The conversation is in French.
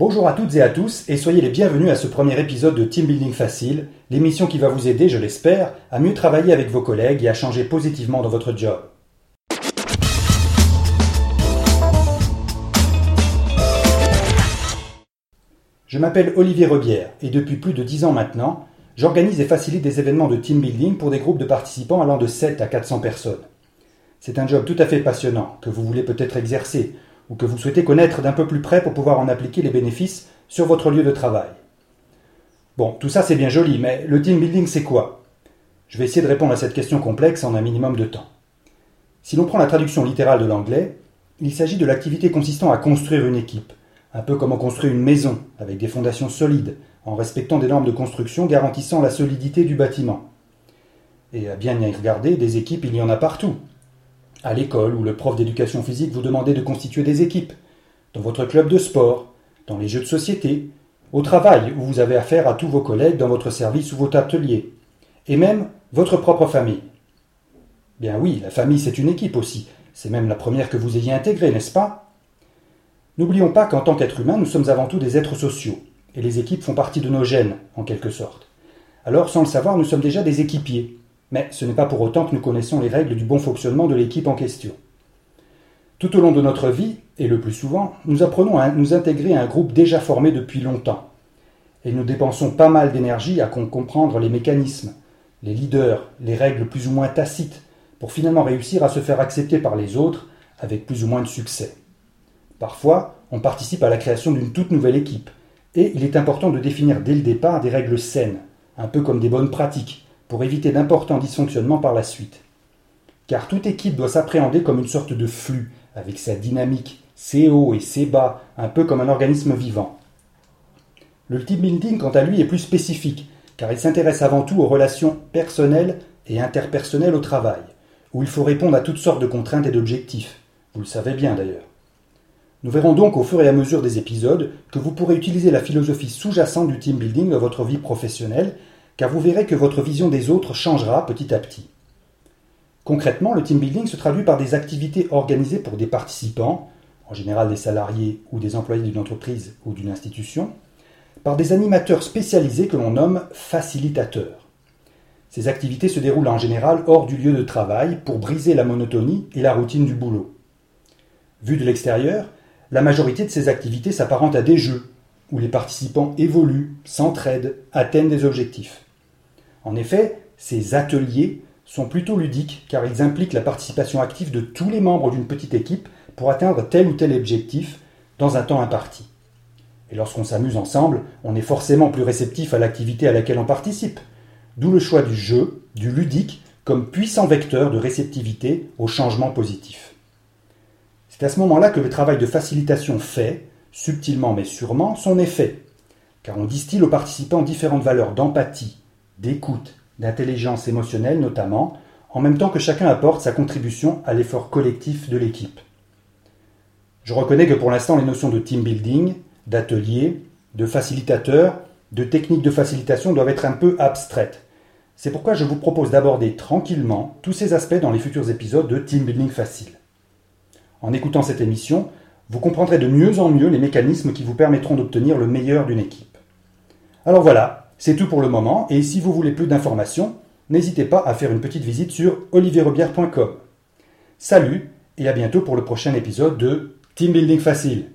Bonjour à toutes et à tous et soyez les bienvenus à ce premier épisode de Team Building Facile, l'émission qui va vous aider, je l'espère, à mieux travailler avec vos collègues et à changer positivement dans votre job. Je m'appelle Olivier Rebière et depuis plus de 10 ans maintenant, j'organise et facilite des événements de team building pour des groupes de participants allant de 7 à 400 personnes. C'est un job tout à fait passionnant que vous voulez peut-être exercer ou que vous souhaitez connaître d'un peu plus près pour pouvoir en appliquer les bénéfices sur votre lieu de travail. Bon, tout ça c'est bien joli, mais le team building c'est quoi? Je vais essayer de répondre à cette question complexe en un minimum de temps. Si l'on prend la traduction littérale de l'anglais, il s'agit de l'activité consistant à construire une équipe, un peu comme on construit une maison, avec des fondations solides, en respectant des normes de construction garantissant la solidité du bâtiment. Et à bien y regarder, des équipes, il y en a partout. À l'école où le prof d'éducation physique vous demandait de constituer des équipes, dans votre club de sport, dans les jeux de société, au travail où vous avez affaire à tous vos collègues dans votre service ou votre atelier, et même votre propre famille. Bien oui, la famille c'est une équipe aussi, c'est même la première que vous ayez intégrée, n'est-ce pas? N'oublions pas qu'en tant qu'être humain, nous sommes avant tout des êtres sociaux, et les équipes font partie de nos gènes, en quelque sorte. Alors, sans le savoir, nous sommes déjà des équipiers, mais ce n'est pas pour autant que nous connaissons les règles du bon fonctionnement de l'équipe en question. Tout au long de notre vie, et le plus souvent, nous apprenons à nous intégrer à un groupe déjà formé depuis longtemps. Et nous dépensons pas mal d'énergie à comprendre les mécanismes, les leaders, les règles plus ou moins tacites, pour finalement réussir à se faire accepter par les autres avec plus ou moins de succès. Parfois, on participe à la création d'une toute nouvelle équipe, et il est important de définir dès le départ des règles saines, un peu comme des bonnes pratiques, pour éviter d'importants dysfonctionnements par la suite. Car toute équipe doit s'appréhender comme une sorte de flux, avec sa dynamique, ses hauts et ses bas, un peu comme un organisme vivant. Le team building, quant à lui, est plus spécifique, car il s'intéresse avant tout aux relations personnelles et interpersonnelles au travail, où il faut répondre à toutes sortes de contraintes et d'objectifs. Vous le savez bien d'ailleurs. Nous verrons donc au fur et à mesure des épisodes que vous pourrez utiliser la philosophie sous-jacente du team building dans votre vie professionnelle car vous verrez que votre vision des autres changera petit à petit. Concrètement, le team building se traduit par des activités organisées pour des participants, en général des salariés ou des employés d'une entreprise ou d'une institution, par des animateurs spécialisés que l'on nomme facilitateurs. Ces activités se déroulent en général hors du lieu de travail pour briser la monotonie et la routine du boulot. Vu de l'extérieur, la majorité de ces activités s'apparentent à des jeux, où les participants évoluent, s'entraident, atteignent des objectifs. En effet, ces ateliers sont plutôt ludiques car ils impliquent la participation active de tous les membres d'une petite équipe pour atteindre tel ou tel objectif dans un temps imparti. Et lorsqu'on s'amuse ensemble, on est forcément plus réceptif à l'activité à laquelle on participe, d'où le choix du jeu, du ludique, comme puissant vecteur de réceptivité au changement positif. C'est à ce moment-là que le travail de facilitation fait, subtilement mais sûrement, son effet, car on distille aux participants différentes valeurs d'empathie, d'écoute, d'intelligence émotionnelle notamment, en même temps que chacun apporte sa contribution à l'effort collectif de l'équipe. Je reconnais que pour l'instant les notions de team building, d'atelier, de facilitateur, de technique de facilitation doivent être un peu abstraites. C'est pourquoi je vous propose d'aborder tranquillement tous ces aspects dans les futurs épisodes de Team Building Facile. En écoutant cette émission, vous comprendrez de mieux en mieux les mécanismes qui vous permettront d'obtenir le meilleur d'une équipe. Alors voilà, c'est tout pour le moment, et si vous voulez plus d'informations, n'hésitez pas à faire une petite visite sur olivierrobière.com. Salut, et à bientôt pour le prochain épisode de Team Building Facile.